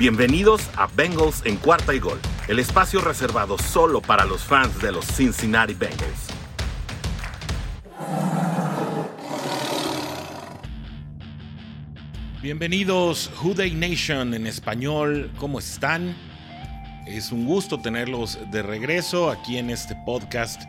Bienvenidos a Bengals en cuarta y gol, el espacio reservado solo para los fans de los Cincinnati Bengals. Bienvenidos Day Nation en español, ¿cómo están? Es un gusto tenerlos de regreso aquí en este podcast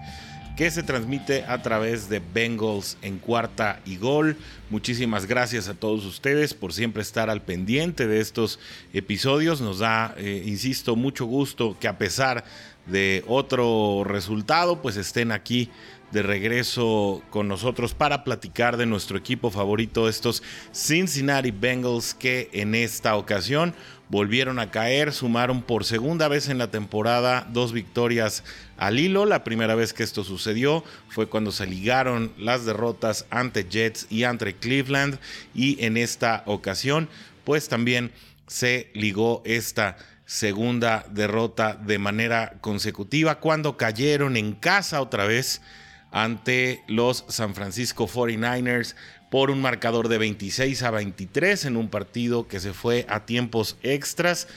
que se transmite a través de Bengals en cuarta y gol. Muchísimas gracias a todos ustedes por siempre estar al pendiente de estos episodios. Nos da, eh, insisto, mucho gusto que a pesar de otro resultado, pues estén aquí de regreso con nosotros para platicar de nuestro equipo favorito, estos Cincinnati Bengals que en esta ocasión volvieron a caer, sumaron por segunda vez en la temporada dos victorias al hilo. La primera vez que esto sucedió fue cuando se ligaron las derrotas ante Jets y ante Cleveland y en esta ocasión pues también se ligó esta segunda derrota de manera consecutiva cuando cayeron en casa otra vez ante los San Francisco 49ers por un marcador de 26 a 23 en un partido que se fue a tiempos extras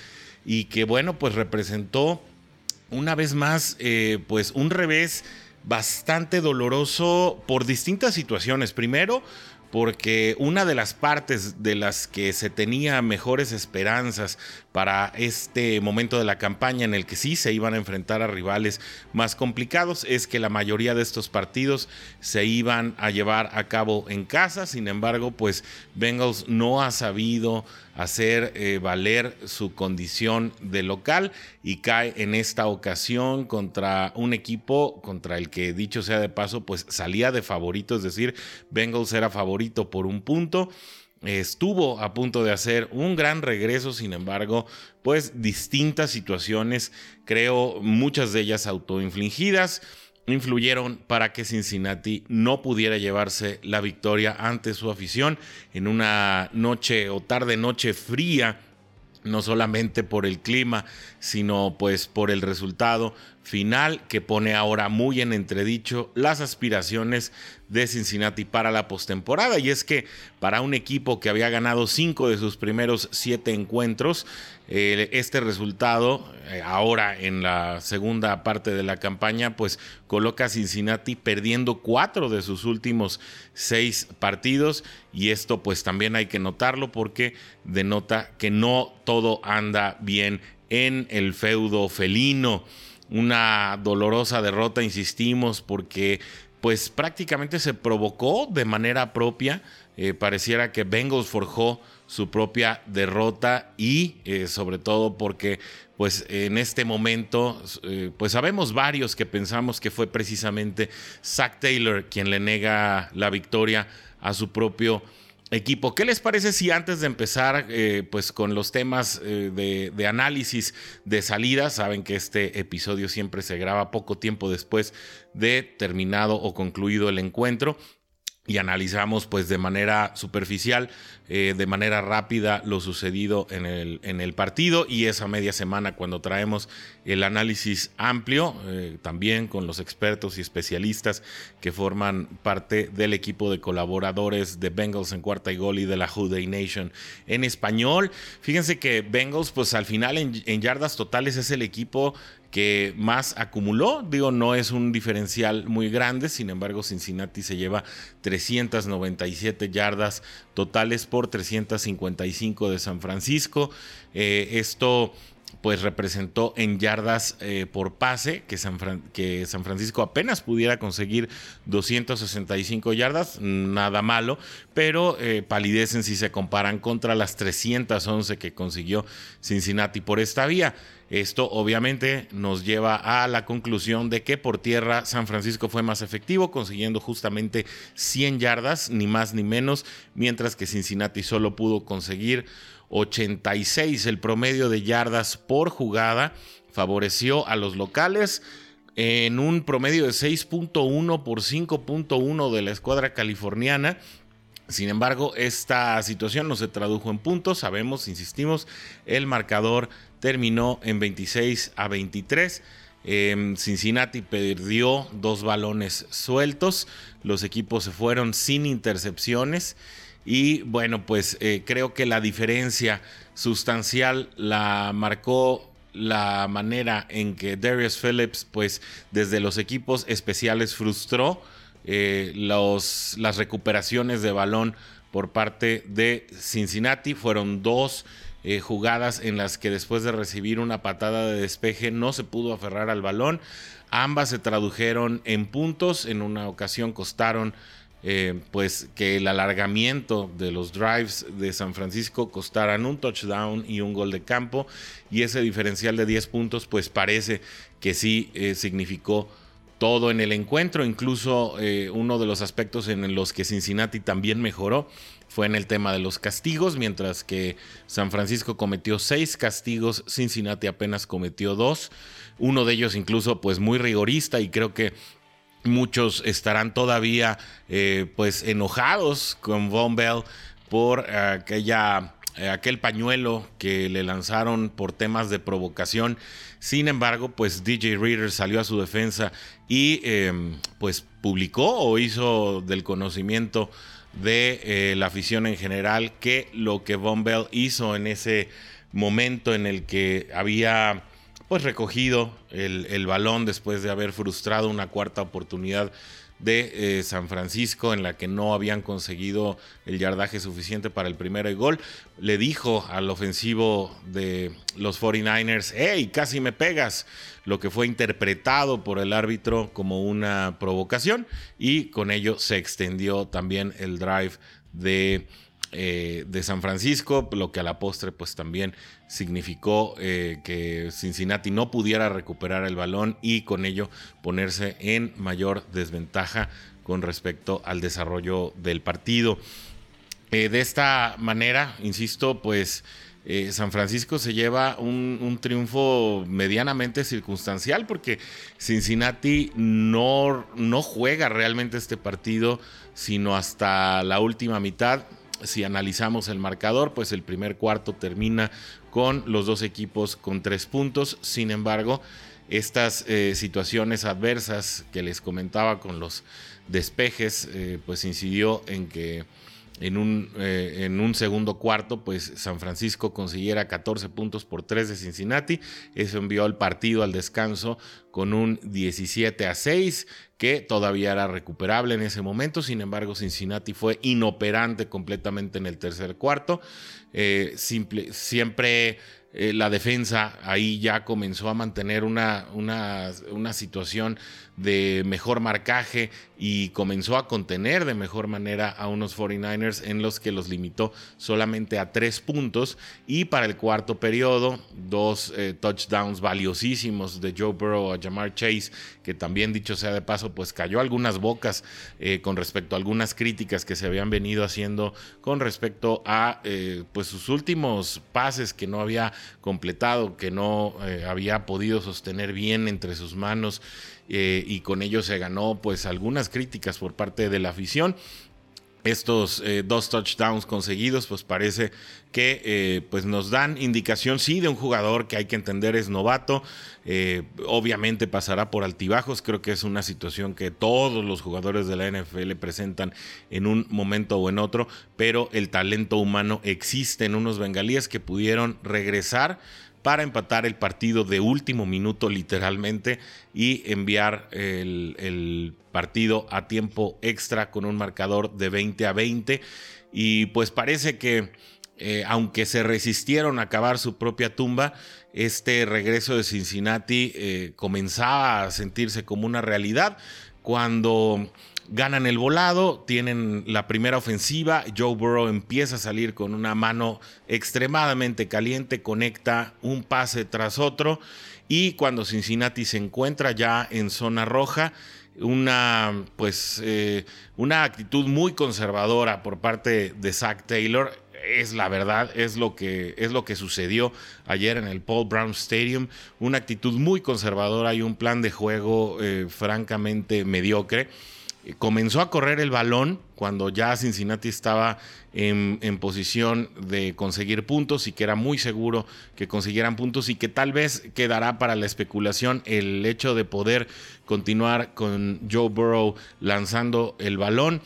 y que bueno pues representó una vez más eh, pues un revés bastante doloroso por distintas situaciones. Primero, porque una de las partes de las que se tenía mejores esperanzas para este momento de la campaña en el que sí se iban a enfrentar a rivales más complicados es que la mayoría de estos partidos se iban a llevar a cabo en casa, sin embargo pues Bengals no ha sabido hacer eh, valer su condición de local y cae en esta ocasión contra un equipo contra el que dicho sea de paso pues salía de favorito, es decir, Bengals era favorito por un punto estuvo a punto de hacer un gran regreso, sin embargo, pues distintas situaciones, creo muchas de ellas autoinfligidas, influyeron para que Cincinnati no pudiera llevarse la victoria ante su afición en una noche o tarde noche fría no solamente por el clima, sino pues por el resultado final que pone ahora muy en entredicho las aspiraciones de Cincinnati para la postemporada. Y es que para un equipo que había ganado cinco de sus primeros siete encuentros, eh, este resultado, eh, ahora en la segunda parte de la campaña, pues coloca a Cincinnati perdiendo cuatro de sus últimos seis partidos. Y esto pues también hay que notarlo porque denota que no todo anda bien en el feudo felino una dolorosa derrota, insistimos, porque pues prácticamente se provocó de manera propia. Eh, pareciera que Bengals forjó su propia derrota y eh, sobre todo porque pues en este momento eh, pues sabemos varios que pensamos que fue precisamente Zach Taylor quien le nega la victoria a su propio equipo. ¿Qué les parece si antes de empezar eh, pues con los temas eh, de, análisis de salida, saben que este episodio siempre se graba poco tiempo después de terminado o concluido el encuentro, y analizamos pues de manera superficial, eh, de manera rápida lo sucedido en el, en el, partido y esa media semana cuando traemos el análisis amplio, eh, también con los expertos y especialistas que forman parte del equipo de colaboradores de Bengals en cuarta y gol y de la Houday Nation en español. Fíjense que Bengals pues al final en, en yardas totales es el equipo que más acumuló. Digo, no es un diferencial muy grande, sin embargo, Cincinnati se lleva 397 yardas totales por 355 de San Francisco. Eh, esto pues representó en yardas eh, por pase que San, Francisco apenas pudiera conseguir 265 yardas, nada malo, pero eh, palidecen si se comparan contra las 311 que consiguió Cincinnati por esta vía. Esto obviamente nos lleva a la conclusión de que por tierra San Francisco fue más efectivo, consiguiendo justamente 100 yardas, ni más ni menos, mientras que Cincinnati solo pudo conseguir 86. El promedio de yardas por jugada favoreció a los locales en un promedio de 6.1 por 5.1 de la escuadra californiana. Sin embargo, esta situación no se tradujo en puntos. Sabemos, insistimos, el marcador terminó en 26 a 23. Em, Cincinnati perdió dos balones sueltos. Los equipos se fueron sin intercepciones. Y bueno, pues eh, creo que la diferencia sustancial la marcó la manera en que Darius Phillips, pues desde los equipos especiales frustró eh, los, las recuperaciones de balón por parte de Cincinnati. Fueron dos eh, jugadas en las que después de recibir una patada de despeje no se pudo aferrar al balón. Ambas se tradujeron en puntos. En una ocasión costaron eh, pues que el alargamiento de los drives de San Francisco costaran un touchdown y un gol de campo y ese diferencial de 10 puntos pues parece que sí eh, significó todo en el encuentro, incluso eh, uno de los aspectos en los que Cincinnati también mejoró fue en el tema de los castigos, mientras que San Francisco cometió seis castigos, Cincinnati apenas cometió dos, uno de ellos incluso pues muy rigorista y creo que Muchos estarán todavía eh, pues enojados con Von Bell por aquella, eh, aquel pañuelo que le lanzaron por temas de provocación. Sin embargo, pues DJ Reader salió a su defensa y em, pues publicó o hizo del conocimiento de eh, la afición en general que lo que Von Bell hizo en ese momento en el que había pues recogido el, balón después de haber frustrado una cuarta oportunidad de eh, San Francisco en la que no habían conseguido el yardaje suficiente para el primer gol. Le dijo al ofensivo de los 49ers, hey, casi me pegas, lo que fue interpretado por el árbitro como una provocación y con ello se extendió también el drive de eh, de San Francisco, lo que a la postre pues también significó eh, que Cincinnati no pudiera recuperar el balón y con ello ponerse en mayor desventaja con respecto al desarrollo del partido. Eh, de esta manera, insisto, pues San Francisco se lleva un, un, triunfo medianamente circunstancial porque Cincinnati no, no juega realmente este partido sino hasta la última mitad si analizamos el marcador, pues el primer cuarto termina con los dos equipos con tres puntos. Sin embargo, estas eh, situaciones adversas que les comentaba con los despejes, eh, pues incidió en que en un, eh, en un segundo cuarto, pues San Francisco consiguiera 14 puntos por 3 de Cincinnati. Eso envió al partido al descanso con un 17 a 6, que todavía era recuperable en ese momento. Sin embargo, Cincinnati fue inoperante completamente en el tercer cuarto. Eh, simple, siempre eh, la defensa ahí ya comenzó a mantener una, una, una, situación de mejor marcaje y comenzó a contener de mejor manera a unos 49ers en los que los limitó solamente a tres puntos. Y para el cuarto periodo dos eh, touchdowns valiosísimos de Joe Burrow a Jamar Chase que también dicho sea de paso pues cayó algunas bocas eh, con respecto a algunas críticas que se habían venido haciendo con respecto a pues sus últimos pases que no había completado, que no eh, había podido sostener bien entre sus manos eh, y con ello se ganó pues algunas críticas por parte de la afición estos eh, dos touchdowns conseguidos, pues parece que eh, pues nos dan indicación, sí, de un jugador que hay que entender es novato. Obviamente pasará por altibajos. Creo que es una situación que todos los jugadores de la NFL presentan en un momento o en otro, pero el talento humano existe en unos bengalíes que pudieron regresar para empatar el partido de último minuto literalmente y enviar el, partido a tiempo extra con un marcador de 20 a 20. Y pues parece que eh, aunque se resistieron a acabar su propia tumba, este regreso de Cincinnati eh, comenzaba a sentirse como una realidad cuando ganan el volado, tienen la primera ofensiva, Joe Burrow empieza a salir con una mano extremadamente caliente, conecta un pase tras otro y cuando Cincinnati se encuentra ya en zona roja, una pues eh, una actitud muy conservadora por parte de Zach Taylor. Es la verdad, es lo que es lo que sucedió ayer en el Paul Brown Stadium, una actitud muy conservadora y un plan de juego eh, francamente mediocre comenzó a correr el balón cuando ya Cincinnati estaba en, posición de conseguir puntos y que era muy seguro que consiguieran puntos y que tal vez quedará para la especulación el hecho de poder continuar con Joe Burrow lanzando el balón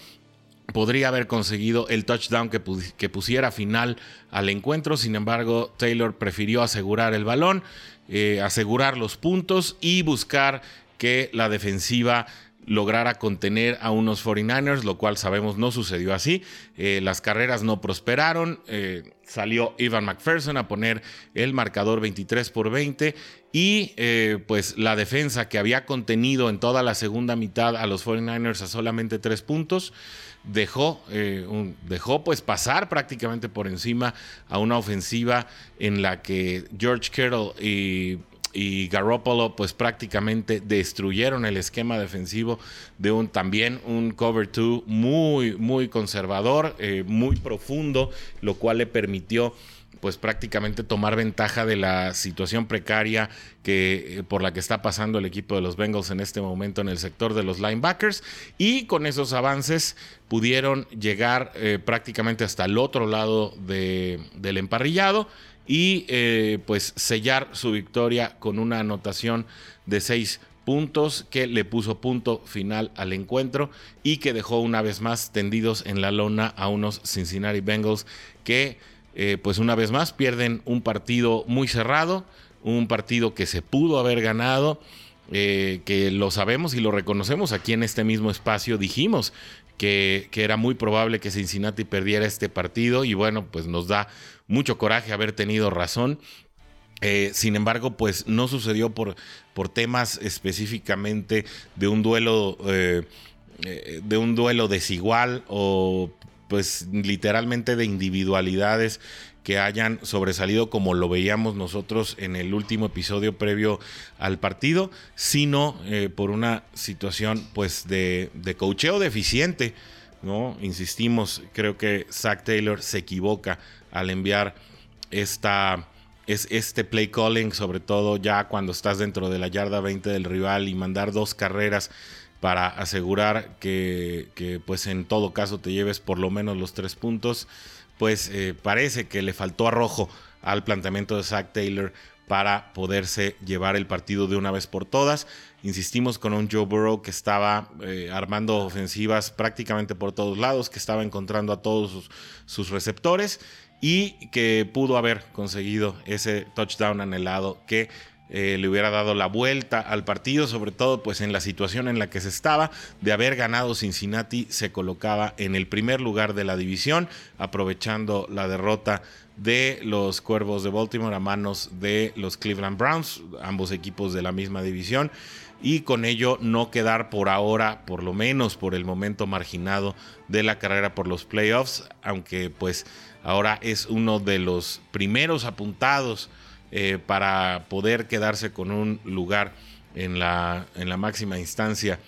podría haber conseguido el touchdown que, pusiera final al encuentro. Sin embargo, Taylor prefirió asegurar el balón, eh, asegurar los puntos y buscar que la defensiva lograra contener a unos 49ers, lo cual sabemos no sucedió así. Eh, las carreras no prosperaron. Eh, salió Ivan McPherson a poner el marcador 23 por 20 y eh, pues la defensa que había contenido en toda la segunda mitad a los 49ers a solamente tres puntos dejó, dejó pues pasar prácticamente por encima a una ofensiva en la que George Kittle y y Garoppolo pues prácticamente destruyeron el esquema defensivo de un también un cover 2 muy muy conservador, eh, muy profundo, lo cual le permitió pues prácticamente tomar ventaja de la situación precaria que, eh, por la que está pasando el equipo de los Bengals en este momento en el sector de los linebackers. Y con esos avances pudieron llegar eh, prácticamente hasta el otro lado del emparrillado y eh, pues sellar su victoria con una anotación de seis puntos que le puso punto final al encuentro y que dejó una vez más tendidos en la lona a unos Cincinnati Bengals que eh, pues una vez más pierden un partido muy cerrado, un partido que se pudo haber ganado. Eh, que lo sabemos y lo reconocemos aquí en este mismo espacio, dijimos que, que, era muy probable que Cincinnati perdiera este partido y bueno, pues nos da mucho coraje haber tenido razón. Eh, sin embargo, pues no sucedió por, por temas específicamente de un duelo de un duelo desigual o pues literalmente de individualidades que hayan sobresalido como lo veíamos nosotros en el último episodio previo al partido, sino por una situación pues de, de cocheo deficiente, ¿no? Insistimos, creo que Zach Taylor se equivoca al enviar esta, es este play calling, sobre todo ya cuando estás dentro de la yarda 20 del rival y mandar dos carreras para asegurar que, pues en todo caso te lleves por lo menos los tres puntos, pues eh, parece que le faltó arrojo al planteamiento de Zach Taylor para poderse llevar el partido de una vez por todas. Insistimos con un Joe Burrow que estaba eh, armando ofensivas prácticamente por todos lados, que estaba encontrando a todos sus receptores y que pudo haber conseguido ese touchdown anhelado que eh, le hubiera dado la vuelta al partido, sobre todo pues en la situación en la que se estaba, de haber ganado Cincinnati se colocaba en el primer lugar de la división, aprovechando la derrota de los Cuervos de Baltimore a manos de los Cleveland Browns, ambos equipos de la misma división, y con ello no quedar por ahora, por lo menos por el momento marginado de la carrera por los playoffs, aunque pues ahora es uno de los primeros apuntados eh, para poder quedarse con un lugar en la, en la máxima instancia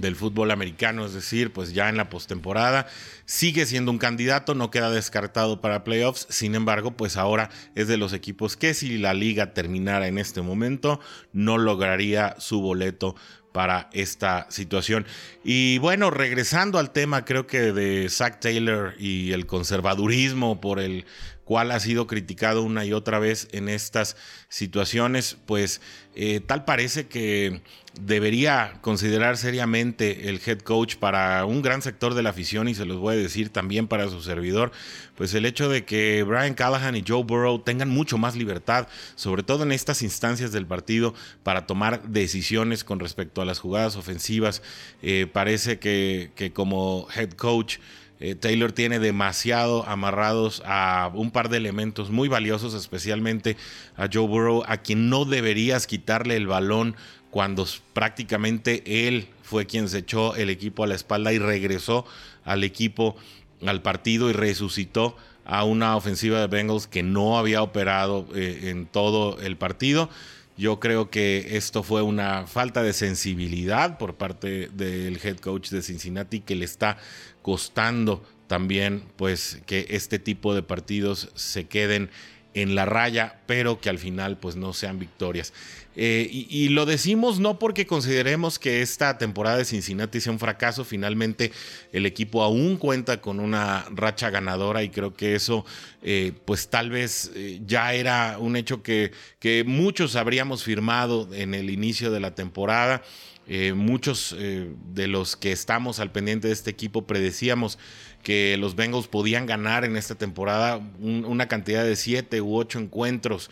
del fútbol americano, es decir, pues ya en la postemporada sigue siendo un candidato, no queda descartado para playoffs, sin embargo, pues ahora es de los equipos que si la liga terminara en este momento, no lograría su boleto para esta situación. Y bueno, regresando al tema, creo que de Zach Taylor y el conservadurismo por el cual ha sido criticado una y otra vez en estas situaciones, pues eh, tal parece que debería considerar seriamente el head coach para un gran sector de la afición y se los voy a decir también para su servidor, pues el hecho de que Brian Callahan y Joe Burrow tengan mucho más libertad, sobre todo en estas instancias del partido, para tomar decisiones con respecto a las jugadas ofensivas, eh, parece que, que como head coach, eh, Taylor tiene demasiado amarrados a un par de elementos muy valiosos, especialmente a Joe Burrow, a quien no deberías quitarle el balón cuando prácticamente él fue quien se echó el equipo a la espalda y regresó al equipo, al partido y resucitó a una ofensiva de Bengals que no había operado eh, en todo el partido. Yo creo que esto fue una falta de sensibilidad por parte del head coach de Cincinnati que le está costando también pues que este tipo de partidos se queden en la raya, pero que al final pues no sean victorias. Eh, y, lo decimos no porque consideremos que esta temporada de Cincinnati sea un fracaso, finalmente el equipo aún cuenta con una racha ganadora y creo que eso eh, pues tal vez eh, ya era un hecho que, muchos habríamos firmado en el inicio de la temporada. Muchos de los que estamos al pendiente de este equipo predecíamos que los Bengals podían ganar en esta temporada una cantidad de siete u ocho encuentros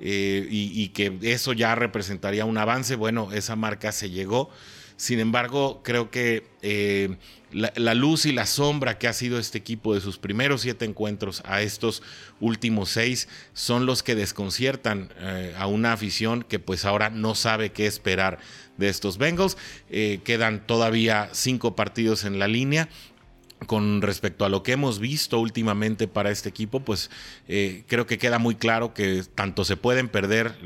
y, y, que eso ya representaría un avance. Bueno, esa marca se llegó. Sin embargo, creo que eh, la, luz y la sombra que ha sido este equipo de sus primeros siete encuentros a estos últimos seis son los que desconciertan eh, a una afición que pues ahora no sabe qué esperar de estos Bengals. Eh, quedan todavía cinco partidos en la línea con respecto a lo que hemos visto últimamente para este equipo, pues eh, creo que queda muy claro que tanto se pueden perder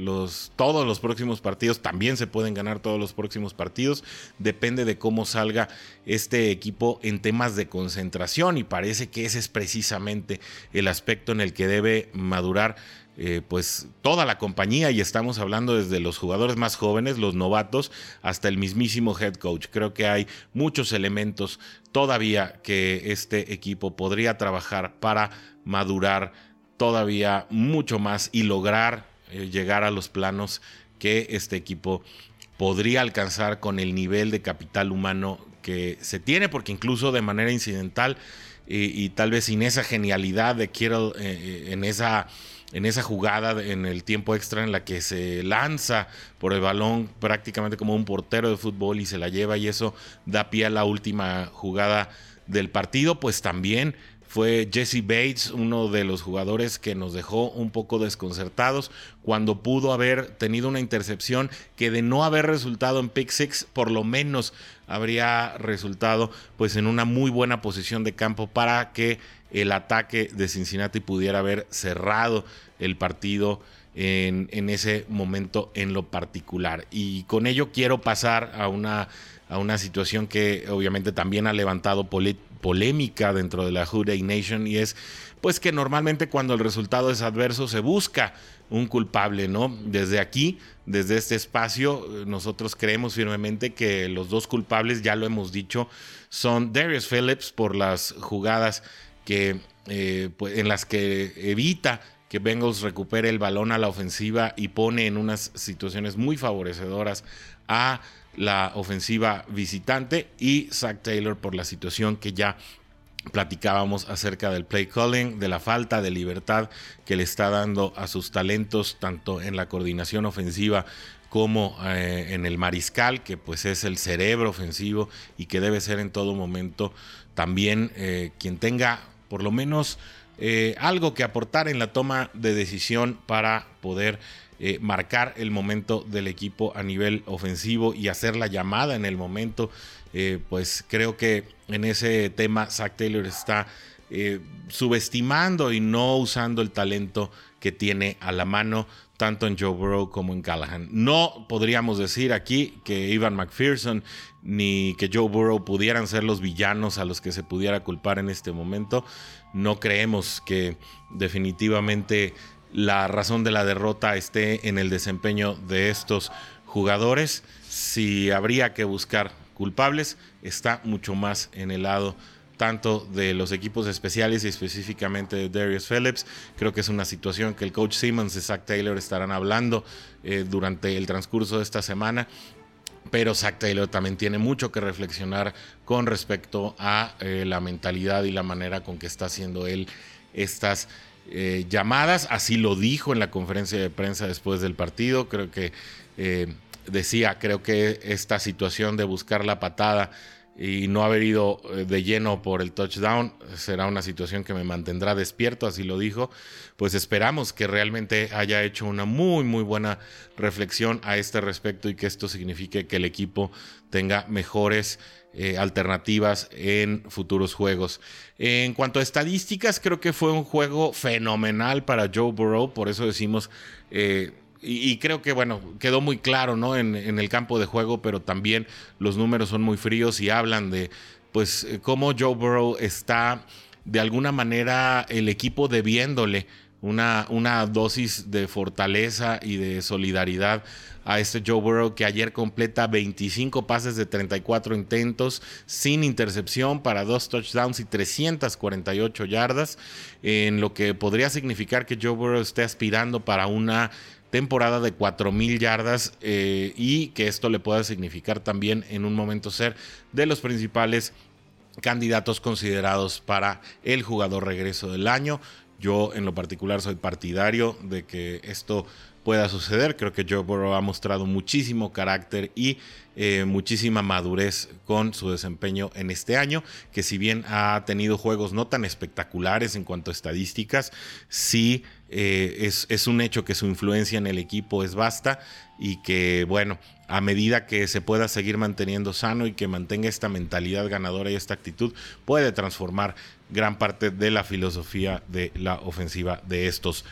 todos los próximos partidos, también se pueden ganar todos los próximos partidos, depende de cómo salga este equipo en temas de concentración y parece que ese es precisamente el aspecto en el que debe madurar eh, pues toda la compañía y estamos hablando desde los jugadores más jóvenes, los novatos, hasta el mismísimo head coach. Creo que hay muchos elementos todavía que este equipo podría trabajar para madurar todavía mucho más y lograr eh, llegar a los planos que este equipo podría alcanzar con el nivel de capital humano que se tiene, porque incluso de manera incidental y, tal vez sin esa genialidad de Kittle eh, en esa en esa jugada en el tiempo extra en la que se lanza por el balón prácticamente como un portero de fútbol y se la lleva y eso da pie a la última jugada del partido, pues también fue Jesse Bates, uno de los jugadores que nos dejó un poco desconcertados cuando pudo haber tenido una intercepción que de no haber resultado en pick six, por lo menos habría resultado pues en una muy buena posición de campo para que el ataque de Cincinnati pudiera haber cerrado el partido en, ese momento en lo particular. Y con ello quiero pasar a una, a una situación que obviamente también ha levantado polémica dentro de la Houday Nation y es pues que normalmente cuando el resultado es adverso se busca un culpable, ¿no? Desde aquí, desde este espacio, nosotros creemos firmemente que los dos culpables, ya lo hemos dicho, son Darius Phillips por las jugadas que, eh, pues, en las que evita que Bengals recupere el balón a la ofensiva y pone en unas situaciones muy favorecedoras a la ofensiva visitante y Zach Taylor por la situación que ya platicábamos acerca del play calling, de la falta de libertad que le está dando a sus talentos tanto en la coordinación ofensiva como eh, en el mariscal, que pues es el cerebro ofensivo y que debe ser en todo momento también eh, quien tenga por lo menos eh, algo que aportar en la toma de decisión para poder eh, marcar el momento del equipo a nivel ofensivo y hacer la llamada en el momento. Eh, pues creo que en ese tema Zach Taylor está subestimando y no usando el talento que tiene a la mano tanto en Joe Burrow como en Callahan. No podríamos decir aquí que Ivan McPherson ni que Joe Burrow pudieran ser los villanos a los que se pudiera culpar en este momento. No creemos que definitivamente la razón de la derrota esté en el desempeño de estos jugadores. Si habría que buscar culpables, está mucho más en el lado tanto de los equipos especiales y específicamente de Darius Phillips. Creo que es una situación que el coach Simmons y Zach Taylor estarán hablando eh, durante el transcurso de esta semana pero Zach Taylor también tiene mucho que reflexionar con respecto a eh, la mentalidad y la manera con que está haciendo él estas eh, llamadas. Así lo dijo en la conferencia de prensa después del partido. Creo que decía, creo que esta situación de buscar la patada y no haber ido eh, de lleno por el touchdown será una situación que me mantendrá despierto, así lo dijo. Pues esperamos que realmente haya hecho una muy, muy buena reflexión a este respecto y que esto signifique que el equipo tenga mejores eh, alternativas en futuros juegos. En cuanto a estadísticas, creo que fue un juego fenomenal para Joe Burrow, por eso decimos... Eh, y, creo que, bueno, quedó muy claro, ¿no? En, el campo de juego, pero también los números son muy fríos y hablan de, pues, eh, cómo Joe Burrow está, de alguna manera, el equipo debiéndole una, una dosis de fortaleza y de solidaridad a este Joe Burrow que ayer completa 25 pases de 34 intentos sin intercepción para dos touchdowns y 348 yardas, en lo que podría significar que Joe Burrow esté aspirando para una temporada de 4.000 yardas eh, y que esto le pueda significar también en un momento ser de los principales candidatos considerados para el jugador regreso del año. Yo en lo particular soy partidario de que esto pueda suceder. Creo que Joe Burrow ha mostrado muchísimo carácter y eh, muchísima madurez con su desempeño en este año, que si bien ha tenido juegos no tan espectaculares en cuanto a estadísticas, sí eh, es, es un hecho que su influencia en el equipo es vasta y que, bueno, a medida que se pueda seguir manteniendo sano y que mantenga esta mentalidad ganadora y esta actitud, puede transformar gran parte de la filosofía de la ofensiva de estos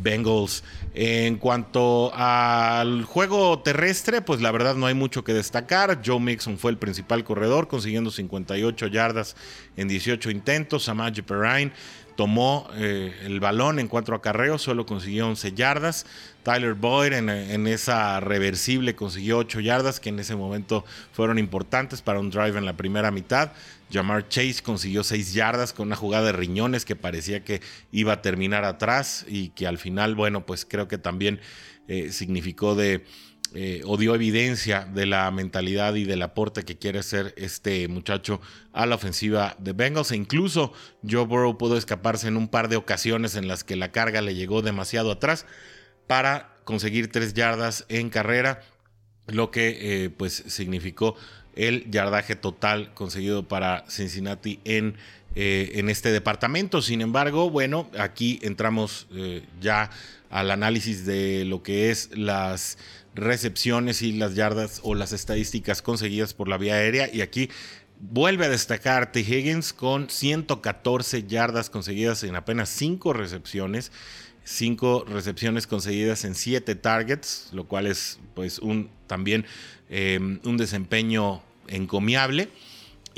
Bengals. En cuanto al juego terrestre, pues la verdad no hay mucho que destacar. Joe Mixon fue el principal corredor, consiguiendo 58 yardas en 18 intentos. Samaje Perrine tomó eh, el balón en cuatro acarreos, solo consiguió 11 yardas. Tyler Boyd en, esa reversible consiguió 8 yardas, que en ese momento fueron importantes para un drive en la primera mitad. Jamar Chase consiguió 6 yardas con una jugada de riñones que parecía que iba a terminar atrás y que al final, bueno, pues creo que también eh, significó de eh, o dio evidencia de la mentalidad y del aporte que quiere hacer este muchacho a la ofensiva de Bengals. E incluso Joe Burrow pudo escaparse en un par de ocasiones en las que la carga le llegó demasiado atrás para conseguir tres yardas en carrera, lo que eh, pues significó el yardaje total conseguido para Cincinnati en, eh, en este departamento. Sin embargo, bueno, aquí entramos ya al análisis de lo que es las recepciones y las yardas o las estadísticas conseguidas por la vía aérea. Y aquí vuelve a destacar T. Higgins con 114 yardas conseguidas en apenas 5 recepciones. 5 recepciones conseguidas en 7 targets, lo cual es pues un también eh, un desempeño encomiable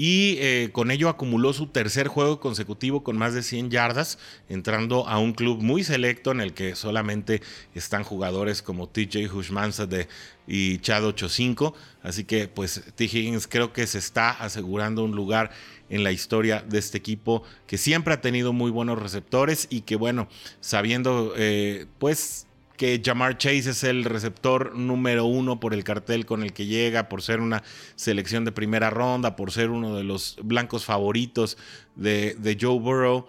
y eh, con ello acumuló su tercer juego consecutivo con más de 100 yardas, entrando a un club muy selecto en el que solamente están jugadores como TJ Hushmanzade y Chad 85. Así que pues T. Higgins creo que se está asegurando un lugar en la historia de este equipo que siempre ha tenido muy buenos receptores y que bueno, sabiendo eh, pues que Jamar Chase es el receptor número uno por el cartel con el que llega, por ser una selección de primera ronda, por ser uno de los blancos favoritos de, Joe Burrow.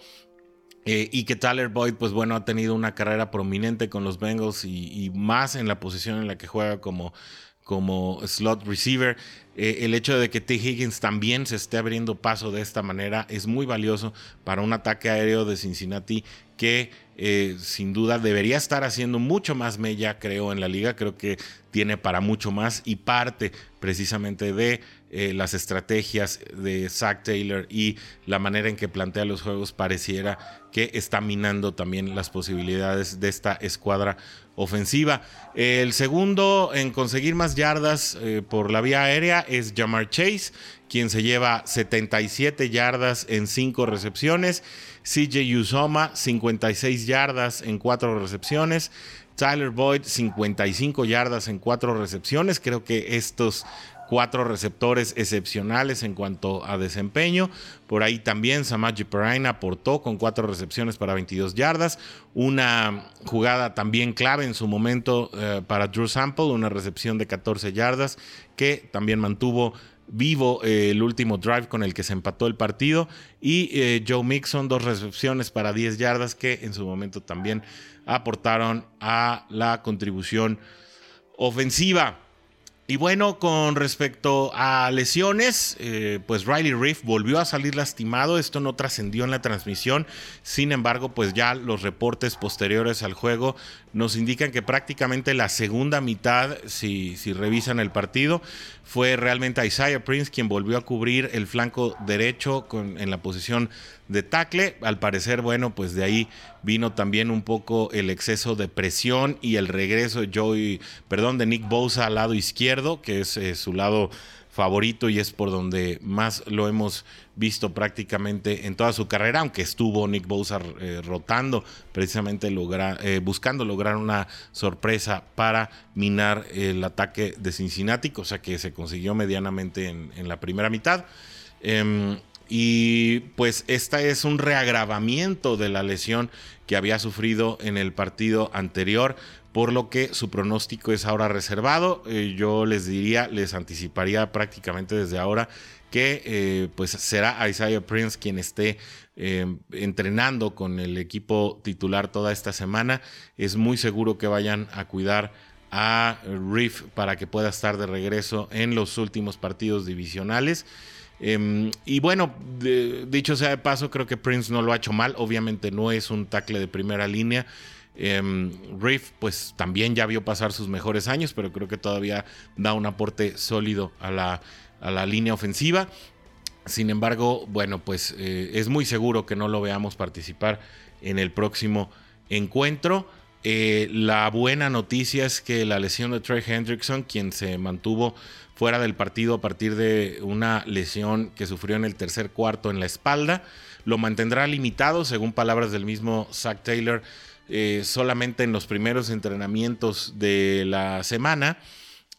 Eh, y que Tyler Boyd, pues bueno, ha tenido una carrera prominente con los Bengals y, más en la posición en la que juega como, como slot receiver. Eh, el hecho de que T. Higgins también se esté abriendo paso de esta manera es muy valioso para un ataque aéreo de Cincinnati que eh, sin duda debería estar haciendo mucho más mella, creo, en la liga. Creo que tiene para mucho más y parte precisamente de eh, las estrategias de Zach Taylor y la manera en que plantea los juegos pareciera que está minando también las posibilidades de esta escuadra ofensiva. El segundo en conseguir más yardas eh, por la vía aérea es Jamar Chase, quien se lleva 77 yardas en 5 recepciones. CJ Uzoma, 56 yardas en 4 recepciones. Tyler Boyd, 55 yardas en 4 recepciones. Creo que estos cuatro receptores excepcionales en cuanto a desempeño. Por ahí también Samaji Perrine aportó con cuatro recepciones para 22 yardas. Una jugada también clave en su momento eh, para Drew Sample, una recepción de 14 yardas que también mantuvo vivo eh, el último drive con el que se empató el partido. Y eh, Joe Mixon, dos recepciones para 10 yardas que en su momento también aportaron a la contribución ofensiva. Y bueno, con respecto a lesiones, eh, pues Riley Reef volvió a salir lastimado. Esto no trascendió en la transmisión. Sin embargo, pues ya los reportes posteriores al juego nos indican que prácticamente la segunda mitad, si, revisan el partido, fue realmente Isaiah Prince quien volvió a cubrir el flanco derecho en la posición de tackle. Al parecer, bueno, pues de ahí vino también un poco el exceso de presión y el regreso de Joey, perdón, de Nick Bosa al lado izquierdo, que es eh, su lado favorito y es por donde más lo hemos visto prácticamente en toda su carrera, aunque estuvo Nick Bosa eh, rotando, precisamente eh, buscando lograr una sorpresa para minar el ataque de Cincinnati, cosa que se consiguió medianamente en, la primera mitad. Em, y pues esta es un reagravamiento de la lesión que había sufrido en el partido anterior, por lo que su pronóstico es ahora reservado. Eh, yo les diría, les anticiparía prácticamente desde ahora que eh, pues será Isaiah Prince quien esté eh, entrenando con el equipo titular toda esta semana. Es muy seguro que vayan a cuidar a Reef para que pueda estar de regreso en los últimos partidos divisionales. Em, y bueno, dicho sea de paso, creo que Prince no lo ha hecho mal. Obviamente no es un tackle de primera línea. Eh, Reef, pues también ya vio pasar sus mejores años, pero creo que todavía da un aporte sólido a la, a la línea ofensiva. Sin embargo, bueno, pues eh, es muy seguro que no lo veamos participar en el próximo encuentro. Eh, la buena noticia es que la lesión de Trey Hendrickson, quien se mantuvo fuera del partido a partir de una lesión que sufrió en el tercer cuarto en la espalda, lo mantendrá limitado, según palabras del mismo Zach Taylor, eh, solamente en los primeros entrenamientos de la semana.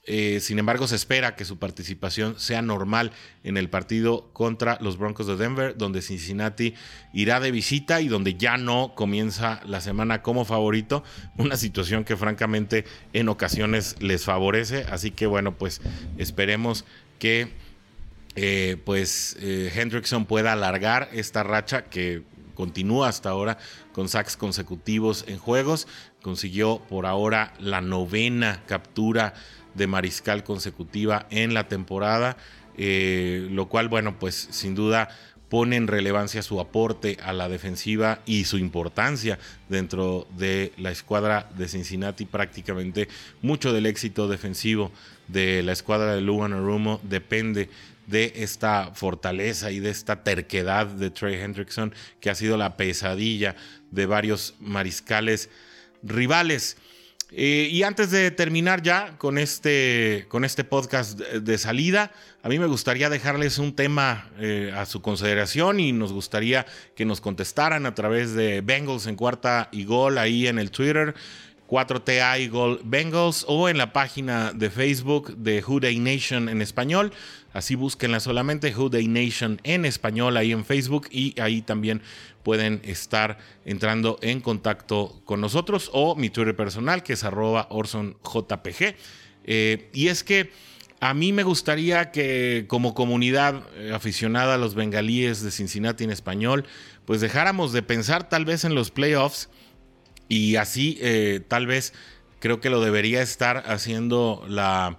Eh, sin embargo, se espera que su participación sea normal en el partido contra los Broncos de Denver, donde Cincinnati irá de visita y donde ya no comienza la semana como favorito, una situación que francamente en ocasiones les favorece. Así que bueno, pues esperemos que eh, pues eh, Hendrickson pueda alargar esta racha que continúa hasta ahora con sacks consecutivos en juegos. Consiguió por ahora la novena captura de mariscal consecutiva en la temporada, eh, lo cual, bueno, pues sin duda pone en relevancia su aporte a la defensiva y su importancia dentro de la escuadra de Cincinnati. Prácticamente mucho del éxito defensivo de la escuadra de Lugan Arumo depende de esta fortaleza y de esta terquedad de Trey Hendrickson, que ha sido la pesadilla de varios mariscales rivales. Eh, y antes de terminar ya con este, con este podcast de, salida, a mí me gustaría dejarles un tema eh, a su consideración y nos gustaría que nos contestaran a través de Bengals en cuarta y gol ahí en el Twitter. 4TA y Gol Bengals o en la página de Facebook de Who Nation en español. Así búsquenla solamente, Who Nation en español ahí en Facebook y ahí también pueden estar entrando en contacto con nosotros o mi Twitter personal que es arroba OrsonJPG. Eh, y es que a mí me gustaría que como comunidad eh, aficionada a los bengalíes de Cincinnati en español, pues dejáramos de pensar tal vez en los playoffs y así eh, tal vez creo que lo debería estar haciendo la,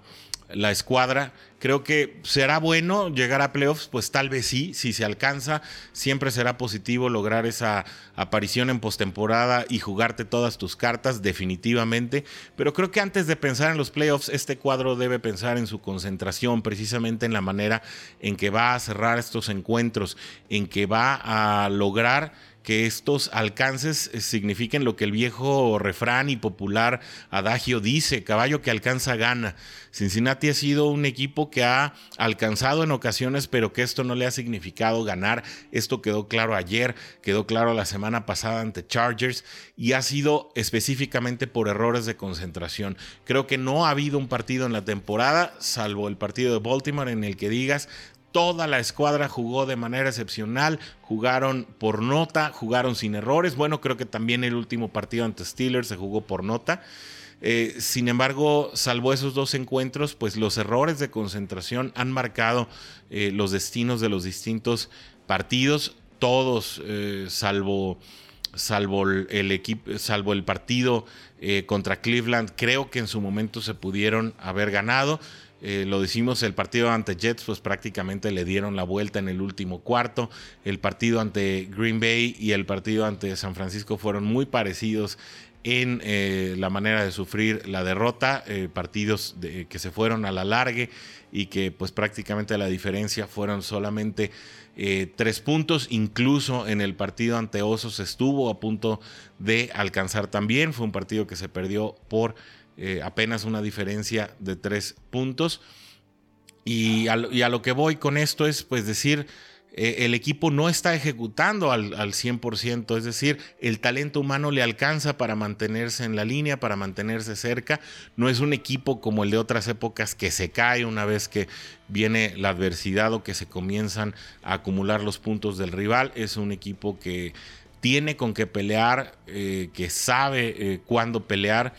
la escuadra Creo que será bueno llegar a playoffs, pues tal vez sí, si se alcanza, siempre será positivo lograr esa aparición en postemporada y jugarte todas tus cartas, definitivamente. Pero creo que antes de pensar en los playoffs, este cuadro debe pensar en su concentración, precisamente en la manera en que va a cerrar estos encuentros, en que va a lograr que estos alcances eh, signifiquen lo que el viejo refrán y popular adagio dice, caballo que alcanza gana. Cincinnati ha sido un equipo que ha alcanzado en ocasiones, pero que esto no le ha significado ganar. Esto quedó claro ayer, quedó claro la semana pasada ante Chargers y ha sido específicamente por errores de concentración. Creo que no ha habido un partido en la temporada, salvo el partido de Baltimore, en el que digas Toda la escuadra jugó de manera excepcional, jugaron por nota, jugaron sin errores. Bueno, creo que también el último partido ante Steelers se jugó por nota. Eh, sin embargo, salvo esos dos encuentros, pues los errores de concentración han marcado eh, los destinos de los distintos partidos. Todos, eh, salvo, salvo el salvo el partido contra Cleveland, creo que en su momento se pudieron haber ganado. Eh, lo decimos, el partido ante Jets, pues prácticamente le dieron la vuelta en el último cuarto. El partido ante Green Bay y el partido ante San Francisco fueron muy parecidos en eh, la manera de sufrir la derrota, eh, partidos que se fueron a la largue y que pues prácticamente la diferencia fueron solamente tres puntos, incluso en el partido ante Osos estuvo a punto de alcanzar también, fue un partido que se perdió por eh, apenas una diferencia de tres puntos. Y a, lo que voy con esto es pues decir, eh, el equipo no está ejecutando al, al 100%, es decir, el talento humano le alcanza para mantenerse en la línea, para mantenerse cerca. No es un equipo como el de otras épocas que se cae una vez que viene la adversidad o que se comienzan a acumular los puntos del rival. Es un equipo que tiene con qué pelear, eh, que sabe cuándo pelear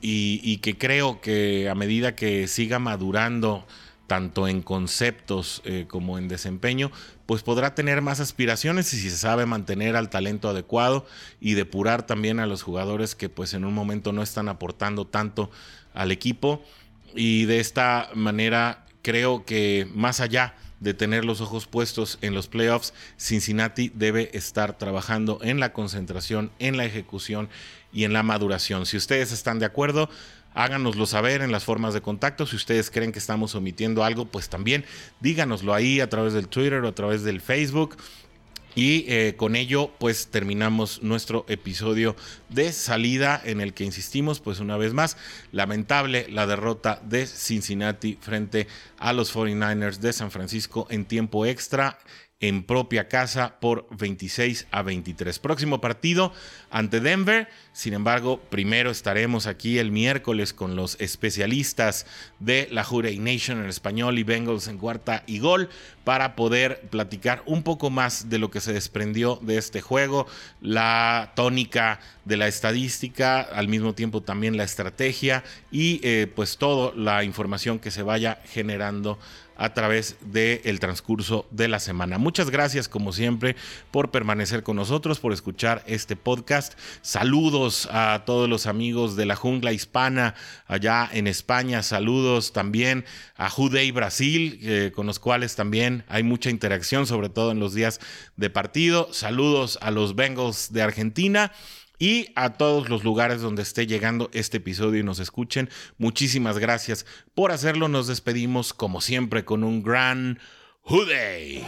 y, que creo que a medida que siga madurando tanto en conceptos eh, como en desempeño, pues podrá tener más aspiraciones y si se sabe mantener al talento adecuado y depurar también a los jugadores que pues en un momento no están aportando tanto al equipo. Y de esta manera creo que más allá de tener los ojos puestos en los playoffs, Cincinnati debe estar trabajando en la concentración, en la ejecución y en la maduración. Si ustedes están de acuerdo, háganoslo saber en las formas de contacto. Si ustedes creen que estamos omitiendo algo, pues también díganoslo ahí a través del Twitter o a través del Facebook. Y eh, con ello, pues terminamos nuestro episodio de salida en el que insistimos, pues una vez más, lamentable la derrota de Cincinnati frente a los 49ers de San Francisco en tiempo extra en propia casa por 26 a 23. Próximo partido ante Denver. Sin embargo, primero estaremos aquí el miércoles con los especialistas de la Jurey Nation en español y Bengals en cuarta y gol para poder platicar un poco más de lo que se desprendió de este juego, la tónica de la estadística, al mismo tiempo también la estrategia y eh, pues toda la información que se vaya generando a través del transcurso de la semana. Muchas gracias como siempre por permanecer con nosotros, por escuchar este podcast. Saludos a todos los amigos de la jungla hispana allá en España. Saludos también a Judei Brasil, eh, con los cuales también hay mucha interacción, sobre todo en los días de partido. Saludos a los Bengals de Argentina y a todos los lugares donde esté llegando este episodio y nos escuchen. Muchísimas gracias por hacerlo. Nos despedimos como siempre con un gran Hooday.